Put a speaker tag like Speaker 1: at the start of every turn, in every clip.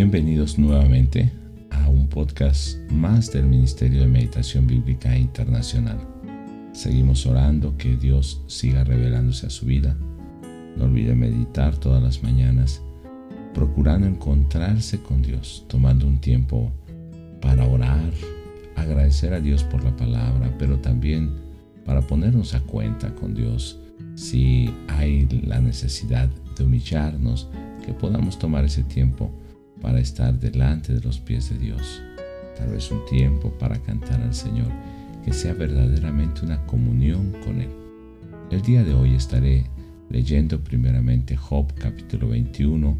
Speaker 1: Bienvenidos nuevamente a un podcast más del Ministerio de Meditación Bíblica Internacional. Seguimos orando que Dios siga revelándose a su vida. No olvide meditar todas las mañanas, procurando encontrarse con Dios, tomando un tiempo para orar, agradecer a Dios por la palabra, pero también para ponernos a cuenta con Dios si hay la necesidad de humillarnos, que podamos tomar ese tiempo para estar delante de los pies de Dios. Tal vez un tiempo para cantar al Señor, que sea verdaderamente una comunión con Él. El día de hoy estaré leyendo primeramente Job capítulo 21,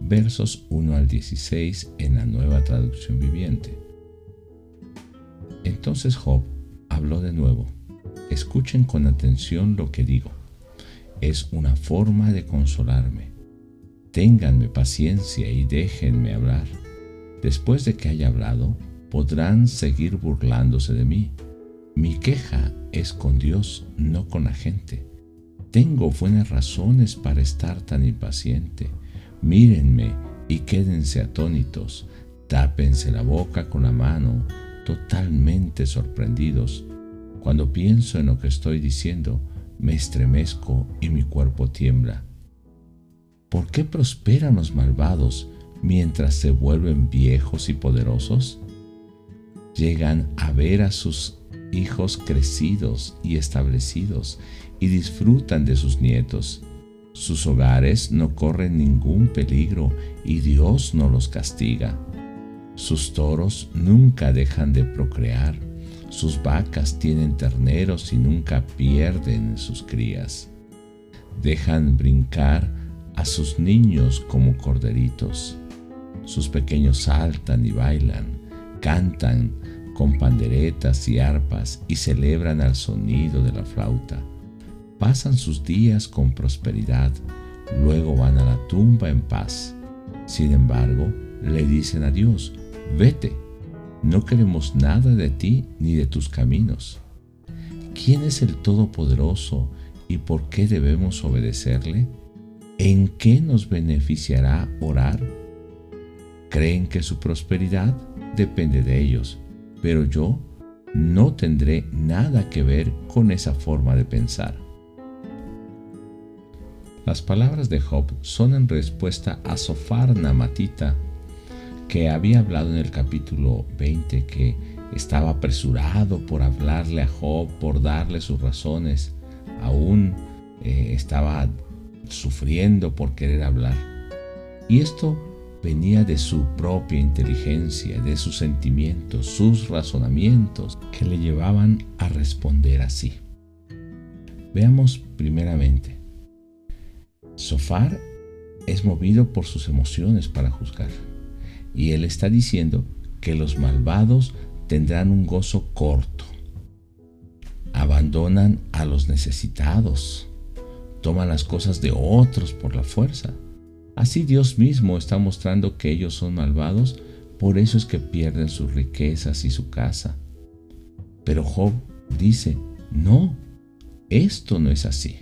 Speaker 1: versos 1 al 16 en la nueva traducción viviente. Entonces Job habló de nuevo. Escuchen con atención lo que digo. Es una forma de consolarme Ténganme paciencia y déjenme hablar. Después de que haya hablado, podrán seguir burlándose de mí. Mi queja es con Dios, no con la gente. Tengo buenas razones para estar tan impaciente. Mírenme y quédense atónitos. Tápense la boca con la mano, totalmente sorprendidos. Cuando pienso en lo que estoy diciendo, me estremezco y mi cuerpo tiembla. ¿Por qué prosperan los malvados mientras se vuelven viejos y poderosos? Llegan a ver a sus hijos crecidos y establecidos y disfrutan de sus nietos. Sus hogares no corren ningún peligro y Dios no los castiga. Sus toros nunca dejan de procrear. Sus vacas tienen terneros y nunca pierden sus crías. Dejan brincar a sus niños como corderitos. Sus pequeños saltan y bailan, cantan con panderetas y arpas y celebran al sonido de la flauta. Pasan sus días con prosperidad, luego van a la tumba en paz. Sin embargo, le dicen a Dios, vete, no queremos nada de ti ni de tus caminos. ¿Quién es el Todopoderoso y por qué debemos obedecerle? ¿En qué nos beneficiará orar? Creen que su prosperidad depende de ellos, pero yo no tendré nada que ver con esa forma de pensar. Las palabras de Job son en respuesta a Sofar Namatita, que había hablado en el capítulo 20 que estaba apresurado por hablarle a Job, por darle sus razones, aún eh, estaba sufriendo por querer hablar. Y esto venía de su propia inteligencia, de sus sentimientos, sus razonamientos que le llevaban a responder así. Veamos primeramente. Sofar es movido por sus emociones para juzgar. Y él está diciendo que los malvados tendrán un gozo corto. Abandonan a los necesitados toman las cosas de otros por la fuerza. Así Dios mismo está mostrando que ellos son malvados, por eso es que pierden sus riquezas y su casa. Pero Job dice, no, esto no es así.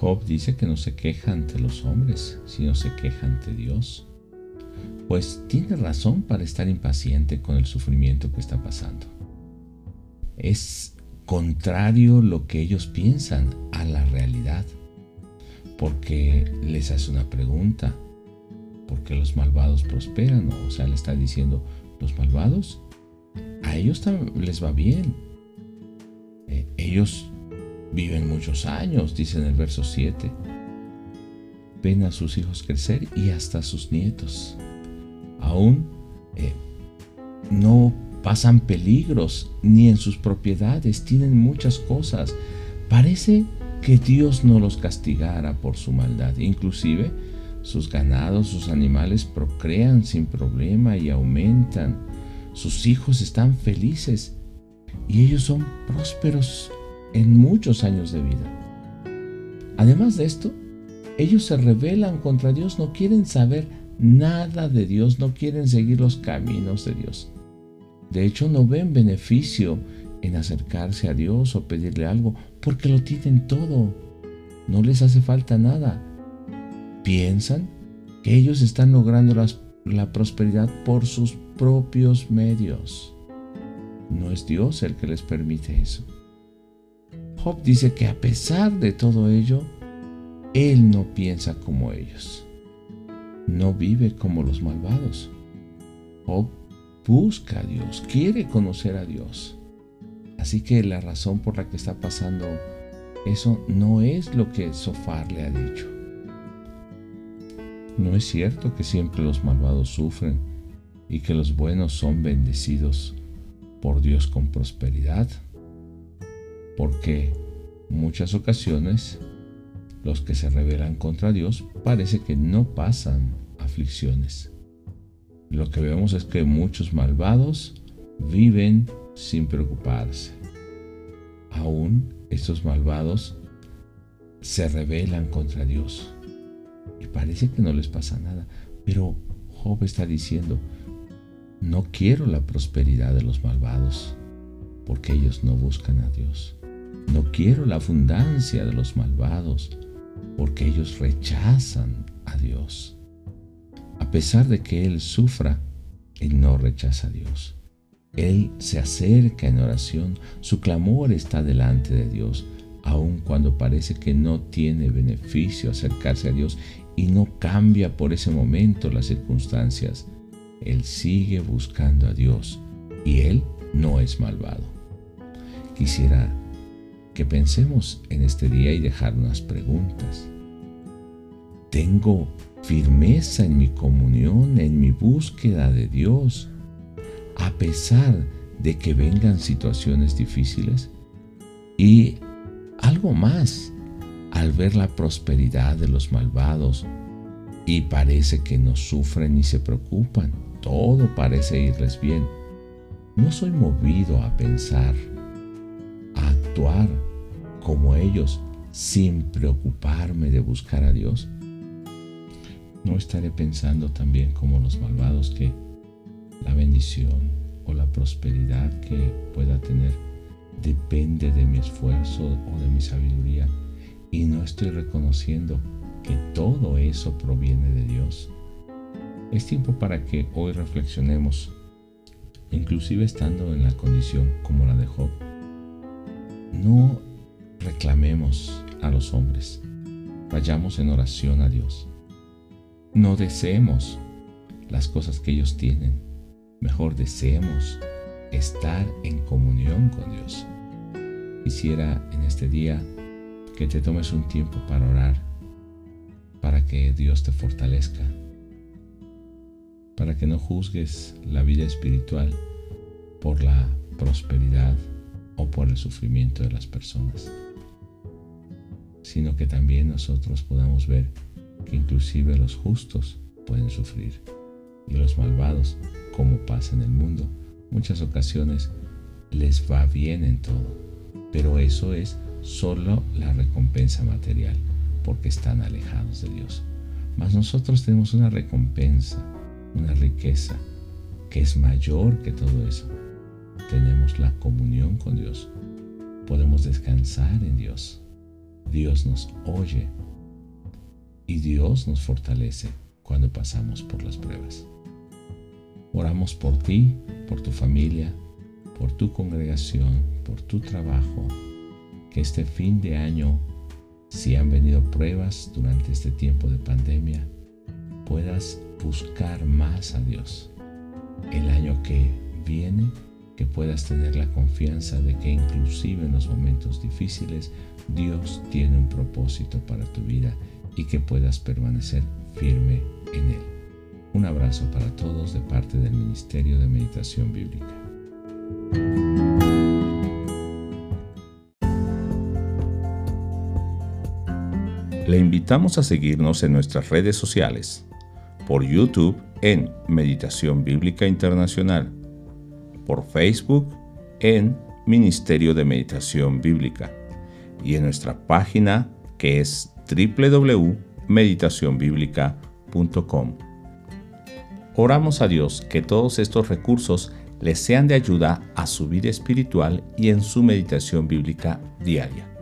Speaker 1: Job dice que no se queja ante los hombres, sino se queja ante Dios. Pues tiene razón para estar impaciente con el sufrimiento que está pasando. Es contrario lo que ellos piensan a la realidad. Porque les hace una pregunta. ¿Por qué los malvados prosperan? O sea, le está diciendo, los malvados, a ellos les va bien. Eh, ellos viven muchos años, dice en el verso 7. Ven a sus hijos crecer y hasta sus nietos. Aún eh, no pasan peligros ni en sus propiedades, tienen muchas cosas. Parece que Dios no los castigara por su maldad. Inclusive sus ganados, sus animales procrean sin problema y aumentan. Sus hijos están felices y ellos son prósperos en muchos años de vida. Además de esto, ellos se rebelan contra Dios, no quieren saber nada de Dios, no quieren seguir los caminos de Dios. De hecho, no ven beneficio en acercarse a Dios o pedirle algo porque lo tienen todo. No les hace falta nada. Piensan que ellos están logrando la prosperidad por sus propios medios. No es Dios el que les permite eso. Job dice que a pesar de todo ello, él no piensa como ellos. No vive como los malvados. Job busca a Dios, quiere conocer a Dios. Así que la razón por la que está pasando eso no es lo que Sofar le ha dicho. No es cierto que siempre los malvados sufren y que los buenos son bendecidos por Dios con prosperidad porque muchas ocasiones los que se rebelan contra Dios parece que no pasan aflicciones. Lo que vemos es que muchos malvados viven sin preocuparse. Aún estos malvados se rebelan contra Dios y parece que no les pasa nada. Pero Job está diciendo, no quiero la prosperidad de los malvados porque ellos no buscan a Dios. No quiero la abundancia de los malvados, porque ellos rechazan a Dios. Pesar de que Él sufra, Él no rechaza a Dios. Él se acerca en oración, su clamor está delante de Dios, aun cuando parece que no tiene beneficio acercarse a Dios y no cambia por ese momento las circunstancias. Él sigue buscando a Dios y Él no es malvado. Quisiera que pensemos en este día y dejar unas preguntas. ¿Tengo firmeza en mi comunión, en mi búsqueda de Dios, a pesar de que vengan situaciones difíciles? Y algo más, al ver la prosperidad de los malvados, y parece que no sufren ni se preocupan, todo parece irles bien, no soy movido a pensar, a actuar como ellos sin preocuparme de buscar a Dios? ¿No estaré pensando también como los malvados que la bendición o la prosperidad que pueda tener depende de mi esfuerzo o de mi sabiduría y no estoy reconociendo que todo eso proviene de Dios? Es tiempo para que hoy reflexionemos, inclusive estando en la condición como la de Job. No reclamemos a los hombres, vayamos en oración a Dios. No deseemos las cosas que ellos tienen, mejor deseemos estar en comunión con Dios. Quisiera en este día que te tomes un tiempo para orar, para que Dios te fortalezca, para que no juzgues la vida espiritual por la prosperidad o por el sufrimiento de las personas sino que también nosotros podamos ver que inclusive los justos pueden sufrir y los malvados, como pasa en el mundo, muchas ocasiones les va bien en todo, pero eso es solo la recompensa material, porque están alejados de Dios. Mas nosotros tenemos una recompensa, una riqueza que es mayor que todo eso. Tenemos la comunión con Dios. Podemos descansar en Dios. Dios nos oye y Dios nos fortalece cuando pasamos por las pruebas. Oramos por ti, por tu familia, por tu congregación, por tu trabajo, que este fin de año, si han venido pruebas durante este tiempo de pandemia, puedas buscar más a Dios. El año que viene, que puedas tener la confianza de que inclusive en los momentos difíciles Dios tiene un propósito para tu vida y que puedas permanecer firme en Él. Un abrazo para todos de parte del Ministerio de Meditación Bíblica. Le invitamos a seguirnos en nuestras redes sociales, por YouTube en Meditación Bíblica Internacional, por Facebook en Ministerio de Meditación Bíblica y en nuestra página que es www.meditacionbiblica.com. Oramos a Dios que todos estos recursos les sean de ayuda a su vida espiritual y en su meditación bíblica diaria.